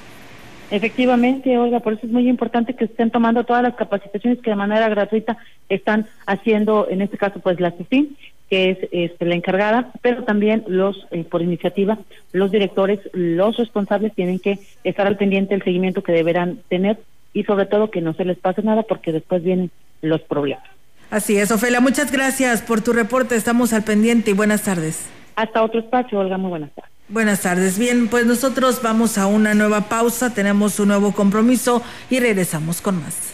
Efectivamente, Olga, por eso es muy importante que estén tomando todas las capacitaciones que de manera gratuita están haciendo, en este caso, pues la CIFIN, que es este, la encargada, pero también los, eh, por iniciativa, los directores, los responsables tienen que estar al pendiente del seguimiento que deberán tener y sobre todo que no se les pase nada porque después vienen los problemas. Así es, Ofelia, muchas gracias por tu reporte, estamos al pendiente y buenas tardes. Hasta otro espacio, Olga, muy buenas tardes. Buenas tardes. Bien, pues nosotros vamos a una nueva pausa, tenemos un nuevo compromiso y regresamos con más.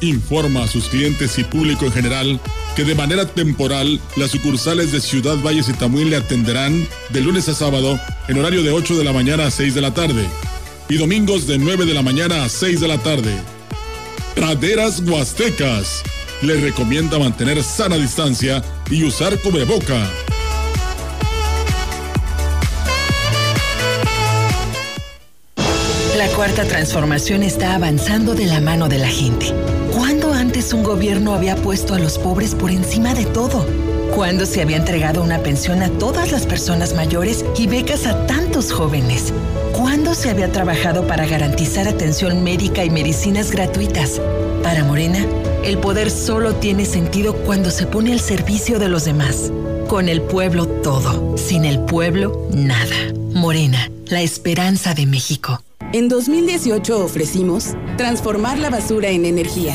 informa a sus clientes y público en general que de manera temporal las sucursales de Ciudad Valles y Tamuín le atenderán de lunes a sábado en horario de 8 de la mañana a 6 de la tarde y domingos de 9 de la mañana a 6 de la tarde. Praderas Huastecas. Le recomienda mantener sana distancia y usar cubreboca. La cuarta transformación está avanzando de la mano de la gente. ¿Cuándo antes un gobierno había puesto a los pobres por encima de todo? ¿Cuándo se había entregado una pensión a todas las personas mayores y becas a tantos jóvenes? ¿Cuándo se había trabajado para garantizar atención médica y medicinas gratuitas? Para Morena, el poder solo tiene sentido cuando se pone al servicio de los demás. Con el pueblo todo, sin el pueblo nada. Morena, la esperanza de México. En 2018 ofrecimos transformar la basura en energía,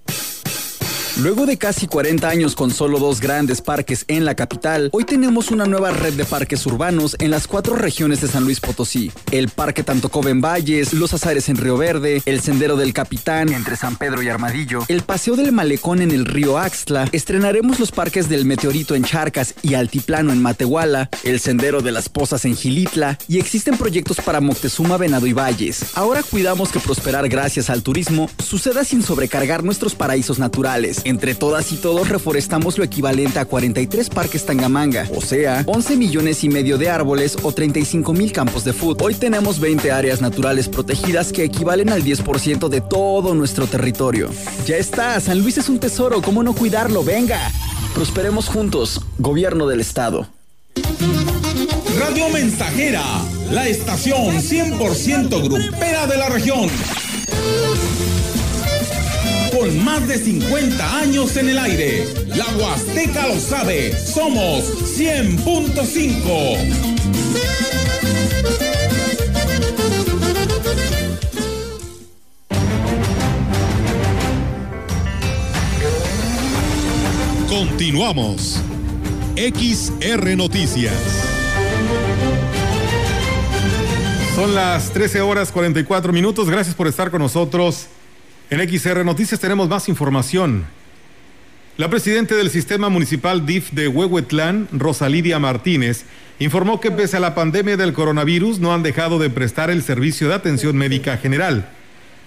Luego de casi 40 años con solo dos grandes parques en la capital, hoy tenemos una nueva red de parques urbanos en las cuatro regiones de San Luis Potosí. El Parque Tantocobe en Valles, Los Azares en Río Verde, el Sendero del Capitán entre San Pedro y Armadillo, el Paseo del Malecón en el río Axtla, estrenaremos los parques del Meteorito en Charcas y Altiplano en Matehuala, el Sendero de las Pozas en Gilitla y existen proyectos para Moctezuma, Venado y Valles. Ahora cuidamos que prosperar gracias al turismo suceda sin sobrecargar nuestros paraísos naturales. Entre todas y todos reforestamos lo equivalente a 43 parques Tangamanga, o sea, 11 millones y medio de árboles o 35 mil campos de fútbol. Hoy tenemos 20 áreas naturales protegidas que equivalen al 10% de todo nuestro territorio. Ya está, San Luis es un tesoro, ¿cómo no cuidarlo? Venga, prosperemos juntos, gobierno del estado. Radio Mensajera, la estación 100% grupera de la región con más de 50 años en el aire. La Huasteca lo sabe, somos 100.5. Continuamos. XR Noticias. Son las 13 horas 44 minutos. Gracias por estar con nosotros en XR Noticias tenemos más información. La presidenta del Sistema Municipal DIF de Huehuetlán, Rosalidia Martínez, informó que pese a la pandemia del coronavirus no han dejado de prestar el servicio de atención médica general.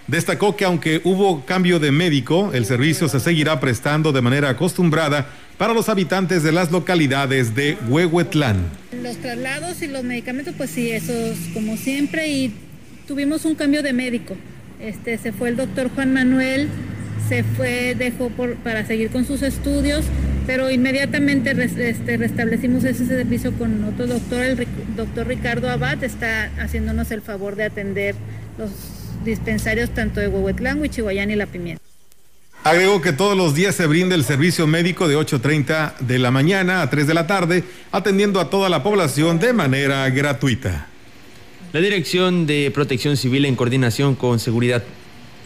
Destacó que aunque hubo cambio de médico, el servicio se seguirá prestando de manera acostumbrada para los habitantes de las localidades de Huehuetlán. Los traslados y los medicamentos, pues sí, esos como siempre y tuvimos un cambio de médico. Este, se fue el doctor Juan Manuel, se fue, dejó para seguir con sus estudios, pero inmediatamente este, restablecimos ese servicio con otro doctor, el doctor Ricardo Abad, está haciéndonos el favor de atender los dispensarios tanto de Huehuetlán, Huichihuayán y La Pimienta. Agregó que todos los días se brinda el servicio médico de 8.30 de la mañana a 3 de la tarde, atendiendo a toda la población de manera gratuita. La Dirección de Protección Civil en coordinación con Seguridad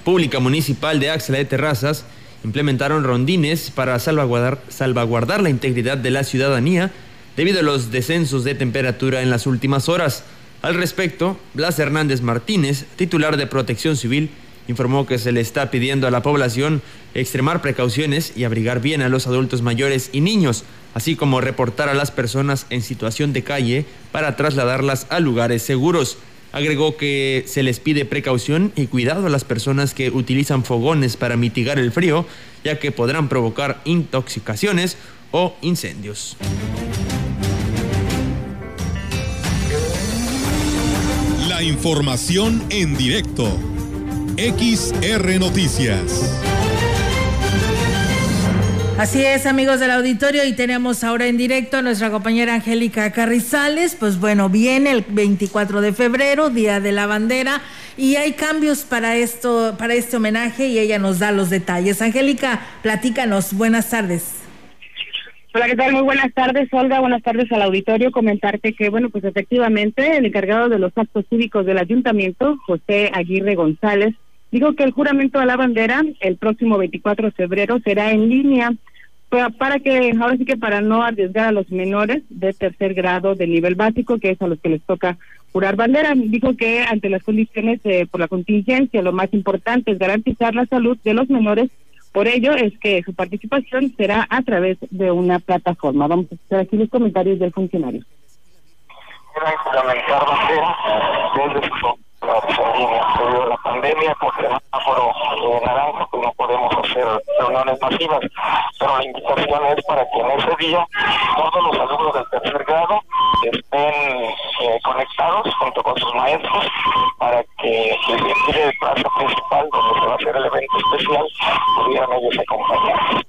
Pública Municipal de Axla de Terrazas implementaron rondines para salvaguardar, salvaguardar la integridad de la ciudadanía debido a los descensos de temperatura en las últimas horas. Al respecto, Blas Hernández Martínez, titular de Protección Civil, informó que se le está pidiendo a la población extremar precauciones y abrigar bien a los adultos mayores y niños, así como reportar a las personas en situación de calle para trasladarlas a lugares seguros. Agregó que se les pide precaución y cuidado a las personas que utilizan fogones para mitigar el frío, ya que podrán provocar intoxicaciones o incendios. La información en directo XR Noticias. Así es, amigos del auditorio, y tenemos ahora en directo a nuestra compañera Angélica Carrizales. Pues bueno, viene el 24 de febrero, Día de la Bandera, y hay cambios para esto, para este homenaje, y ella nos da los detalles. Angélica, platícanos. Buenas tardes. Hola, ¿qué tal? Muy buenas tardes, Olga. Buenas tardes al auditorio. Comentarte que, bueno, pues efectivamente, el encargado de los actos cívicos del ayuntamiento, José Aguirre González, Digo que el juramento a la bandera el próximo 24 de febrero será en línea para, que, ahora sí que para no arriesgar a los menores de tercer grado de nivel básico, que es a los que les toca jurar bandera, dijo que ante las condiciones eh, por la contingencia, lo más importante es garantizar la salud de los menores. Por ello es que su participación será a través de una plataforma. Vamos a escuchar aquí los comentarios del funcionario. Debido a la pandemia, por semáforo eh, naranja, pues no podemos hacer reuniones masivas. Pero la invitación es para que en ese día todos los alumnos del tercer grado estén eh, conectados junto con sus maestros para que el plazo principal donde se va a hacer el evento especial pudieran ellos acompañar.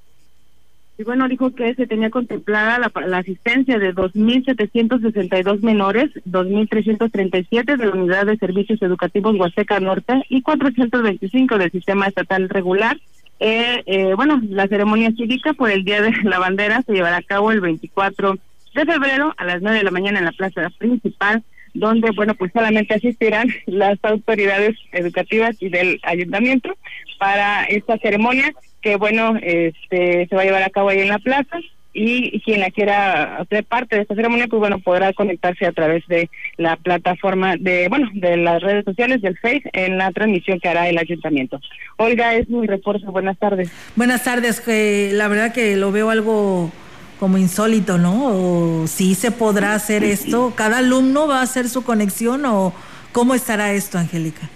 Y bueno, dijo que se tenía contemplada la, la asistencia de 2.762 menores, 2.337 de la Unidad de Servicios Educativos Huasteca Norte y 425 del Sistema Estatal Regular. Eh, eh, bueno, la ceremonia cívica por el Día de la Bandera se llevará a cabo el 24 de febrero a las 9 de la mañana en la plaza principal, donde, bueno, pues solamente asistirán las autoridades educativas y del ayuntamiento para esta ceremonia que bueno, este, se va a llevar a cabo ahí en la plaza y quien la quiera hacer parte de esta ceremonia, pues bueno, podrá conectarse a través de la plataforma de, bueno, de las redes sociales del Face en la transmisión que hará el ayuntamiento. Olga, es mi reporte, buenas tardes. Buenas tardes, que la verdad que lo veo algo como insólito, ¿no? O sí se podrá hacer esto, cada alumno va a hacer su conexión o cómo estará esto, Angélica.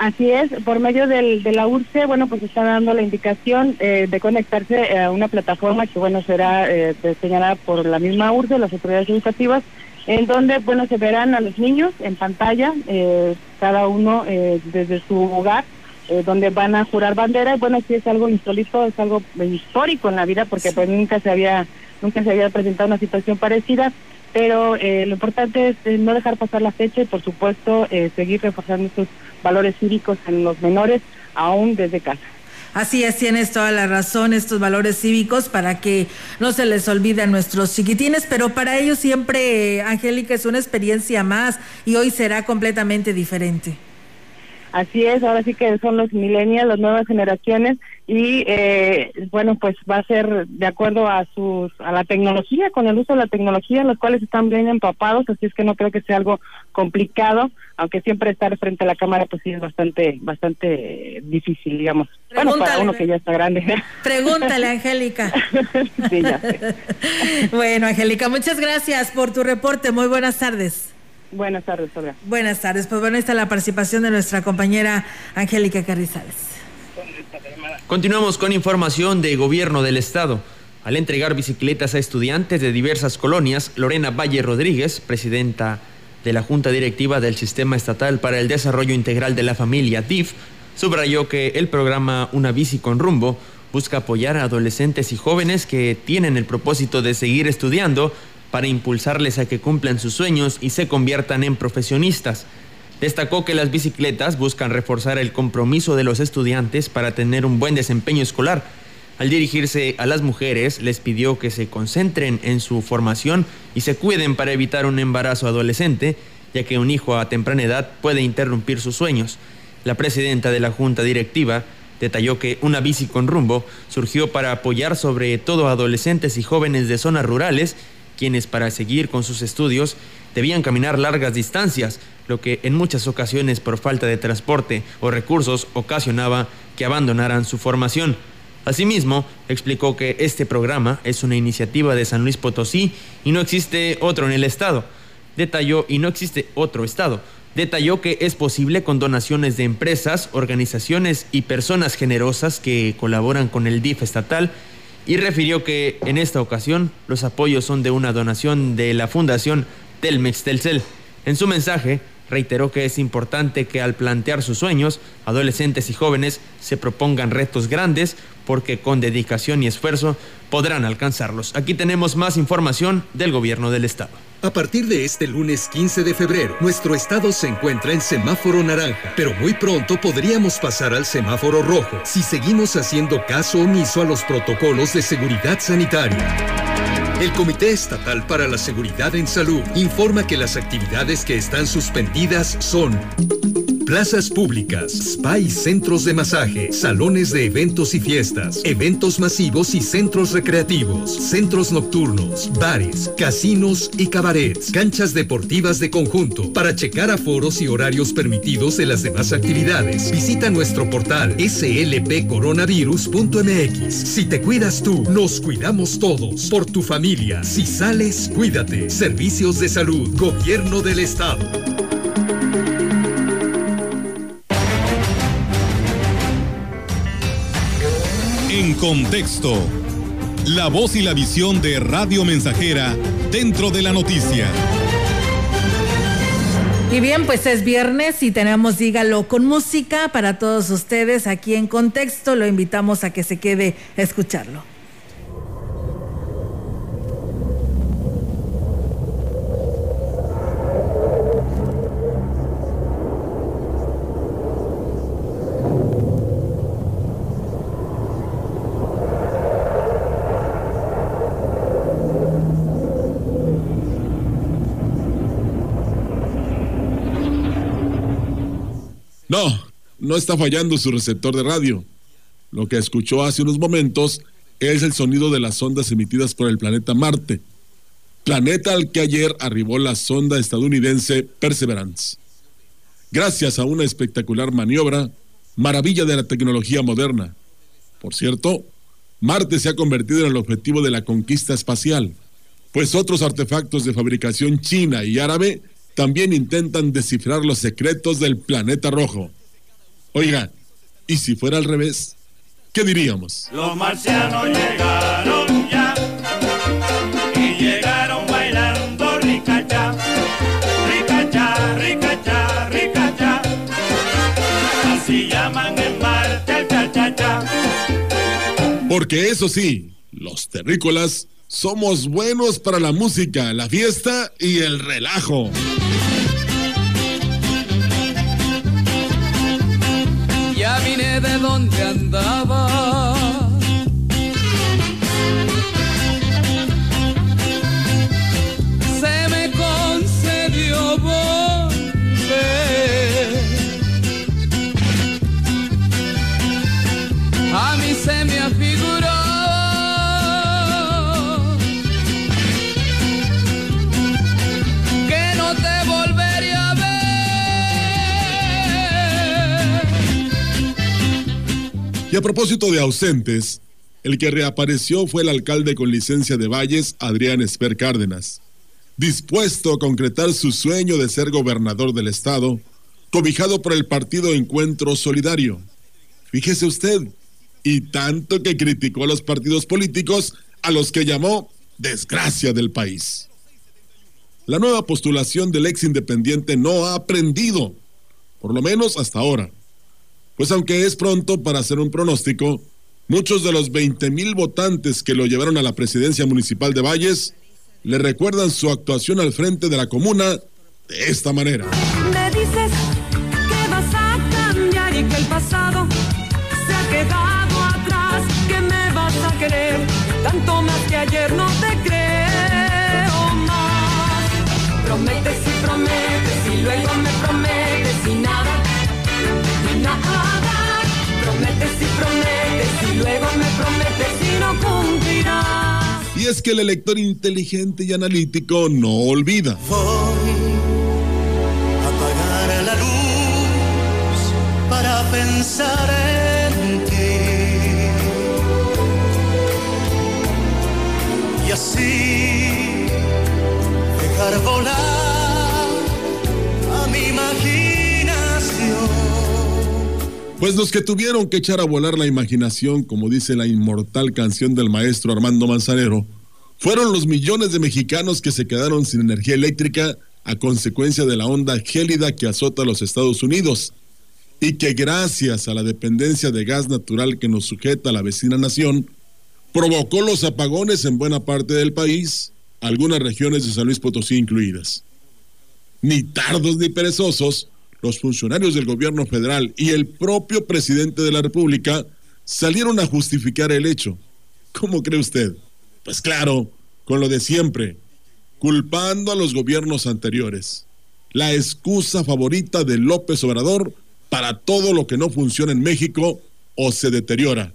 Así es, por medio del, de la URCE, bueno, pues está dando la indicación eh, de conectarse a una plataforma que, bueno, será eh, señalada por la misma URCE, las autoridades educativas, en donde, bueno, se verán a los niños en pantalla, eh, cada uno desde su hogar, donde van a jurar bandera, y bueno, sí es algo insólito, es algo histórico en la vida, porque pues nunca se había, nunca se había presentado una situación parecida, pero lo importante es no dejar pasar la fecha y, por supuesto, seguir reforzando estos valores cívicos en los menores, aún desde casa. Así es, tienes toda la razón, estos valores cívicos para que no se les olvide a nuestros chiquitines, pero para ellos siempre, Angélica, es una experiencia más y hoy será completamente diferente. Así es, ahora sí que son los millennials, las nuevas generaciones y eh, bueno, pues va a ser de acuerdo a sus a la tecnología, con el uso de la tecnología, los cuales están bien empapados, así es que no creo que sea algo complicado, aunque siempre estar frente a la cámara pues sí es bastante bastante difícil, digamos. bueno, para uno que ya está grande. (laughs) Pregúntale, Angélica. sí, ya sé. (laughs) bueno, Angélica, muchas gracias por tu reporte. Muy buenas tardes. Buenas tardes, Olga. Buenas tardes. Pues bueno, está la participación de nuestra compañera Angélica Carrizales. Continuamos con información de Gobierno del Estado. Al entregar bicicletas a estudiantes de diversas colonias, Lorena Valle Rodríguez, presidenta de la Junta Directiva del Sistema Estatal para el Desarrollo Integral de la Familia, DIF, subrayó que el programa Una Bici con Rumbo busca apoyar a adolescentes y jóvenes que tienen el propósito de seguir estudiando para impulsarles a que cumplan sus sueños y se conviertan en profesionistas. Destacó que las bicicletas buscan reforzar el compromiso de los estudiantes para tener un buen desempeño escolar. Al dirigirse a las mujeres, les pidió que se concentren en su formación y se cuiden para evitar un embarazo adolescente, ya que un hijo a temprana edad puede interrumpir sus sueños. La presidenta de la Junta Directiva detalló que una bici con rumbo surgió para apoyar sobre todo a adolescentes y jóvenes de zonas rurales quienes para seguir con sus estudios debían caminar largas distancias, lo que en muchas ocasiones por falta de transporte o recursos ocasionaba que abandonaran su formación. Asimismo, explicó que este programa es una iniciativa de San Luis Potosí y no existe otro en el estado. Detalló y no existe otro estado. Detalló que es posible con donaciones de empresas, organizaciones y personas generosas que colaboran con el DIF estatal y refirió que en esta ocasión los apoyos son de una donación de la Fundación Telmex Telcel. En su mensaje, reiteró que es importante que al plantear sus sueños, adolescentes y jóvenes se propongan retos grandes porque con dedicación y esfuerzo podrán alcanzarlos. Aquí tenemos más información del gobierno del estado. A partir de este lunes 15 de febrero, nuestro estado se encuentra en semáforo naranja, pero muy pronto podríamos pasar al semáforo rojo si seguimos haciendo caso omiso a los protocolos de seguridad sanitaria. El Comité Estatal para la Seguridad en Salud informa que las actividades que están suspendidas son plazas públicas, spa y centros de masaje, salones de eventos y fiestas, eventos masivos y centros recreativos, centros nocturnos, bares, casinos y cabarets, canchas deportivas de conjunto. Para checar aforos y horarios permitidos de las demás actividades, visita nuestro portal slpcoronavirus.mx. Si te cuidas tú, nos cuidamos todos. Por tu familia, si sales, cuídate. Servicios de salud, Gobierno del Estado. Contexto. La voz y la visión de Radio Mensajera dentro de la noticia. Y bien, pues es viernes y tenemos Dígalo con música para todos ustedes aquí en Contexto. Lo invitamos a que se quede a escucharlo. No, no está fallando su receptor de radio. Lo que escuchó hace unos momentos es el sonido de las ondas emitidas por el planeta Marte, planeta al que ayer arribó la sonda estadounidense Perseverance. Gracias a una espectacular maniobra, maravilla de la tecnología moderna. Por cierto, Marte se ha convertido en el objetivo de la conquista espacial, pues otros artefactos de fabricación china y árabe también intentan descifrar los secretos del planeta rojo. Oiga, ¿y si fuera al revés? ¿Qué diríamos? Los marcianos llegaron ya y llegaron bailando ricacha, ricacha, ricacha, ricacha. Así llaman en Marte el cha, cha, Porque eso sí, los terrícolas somos buenos para la música, la fiesta y el relajo. Ya vine de donde andaba. A propósito de ausentes, el que reapareció fue el alcalde con licencia de Valles, Adrián Esper Cárdenas, dispuesto a concretar su sueño de ser gobernador del estado, cobijado por el partido Encuentro Solidario. Fíjese usted, y tanto que criticó a los partidos políticos a los que llamó desgracia del país. La nueva postulación del ex independiente no ha aprendido, por lo menos hasta ahora. Pues aunque es pronto para hacer un pronóstico, muchos de los 20 mil votantes que lo llevaron a la presidencia municipal de Valles le recuerdan su actuación al frente de la comuna de esta manera. Me dices que vas a cambiar y que el pasado es que el elector inteligente y analítico no olvida. apagar la luz para pensar en ti y así dejar volar a mi imaginación. Pues los que tuvieron que echar a volar la imaginación, como dice la inmortal canción del maestro Armando Manzanero, fueron los millones de mexicanos que se quedaron sin energía eléctrica a consecuencia de la onda gélida que azota a los Estados Unidos y que gracias a la dependencia de gas natural que nos sujeta a la vecina nación, provocó los apagones en buena parte del país, algunas regiones de San Luis Potosí incluidas. Ni tardos ni perezosos, los funcionarios del gobierno federal y el propio presidente de la República salieron a justificar el hecho. ¿Cómo cree usted? Pues claro, con lo de siempre, culpando a los gobiernos anteriores. La excusa favorita de López Obrador para todo lo que no funciona en México o se deteriora.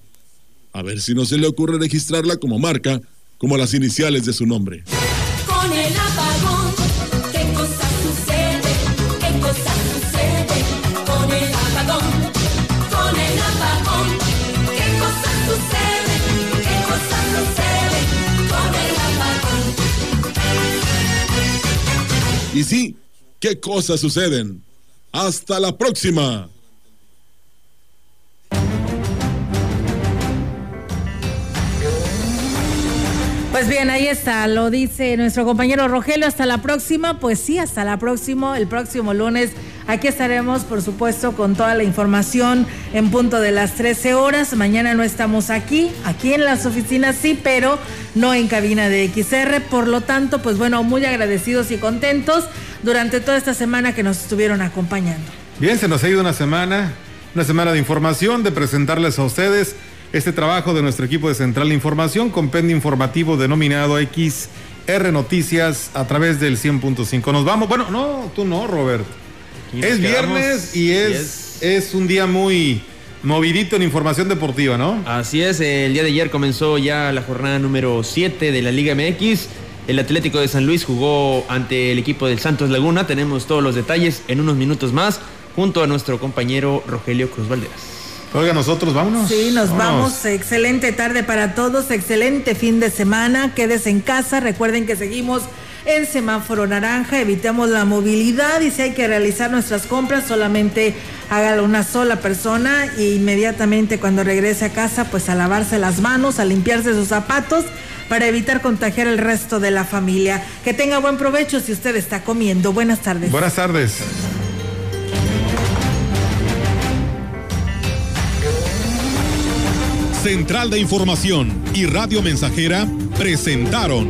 A ver si no se le ocurre registrarla como marca, como las iniciales de su nombre. Y sí, qué cosas suceden. Hasta la próxima. Pues bien, ahí está, lo dice nuestro compañero Rogelio. Hasta la próxima. Pues sí, hasta la próxima, el próximo lunes Aquí estaremos, por supuesto, con toda la información en punto de las 13 horas. Mañana no estamos aquí, aquí en las oficinas sí, pero no en cabina de XR. Por lo tanto, pues bueno, muy agradecidos y contentos durante toda esta semana que nos estuvieron acompañando. Bien, se nos ha ido una semana, una semana de información, de presentarles a ustedes este trabajo de nuestro equipo de Central de Información, compendio informativo denominado XR Noticias a través del 100.5. Nos vamos, bueno, no, tú no, Robert. Es viernes y es, es un día muy movidito en información deportiva, ¿no? Así es, el día de ayer comenzó ya la jornada número 7 de la Liga MX. El Atlético de San Luis jugó ante el equipo del Santos Laguna. Tenemos todos los detalles en unos minutos más junto a nuestro compañero Rogelio Cruz Valderas. Oiga, nosotros vámonos. Sí, nos vamos. Excelente tarde para todos, excelente fin de semana. Quédese en casa. Recuerden que seguimos en semáforo naranja, evitemos la movilidad y si hay que realizar nuestras compras, solamente hágalo una sola persona e inmediatamente cuando regrese a casa, pues a lavarse las manos, a limpiarse sus zapatos para evitar contagiar el resto de la familia. Que tenga buen provecho si usted está comiendo. Buenas tardes. Buenas tardes. Central de Información y Radio Mensajera presentaron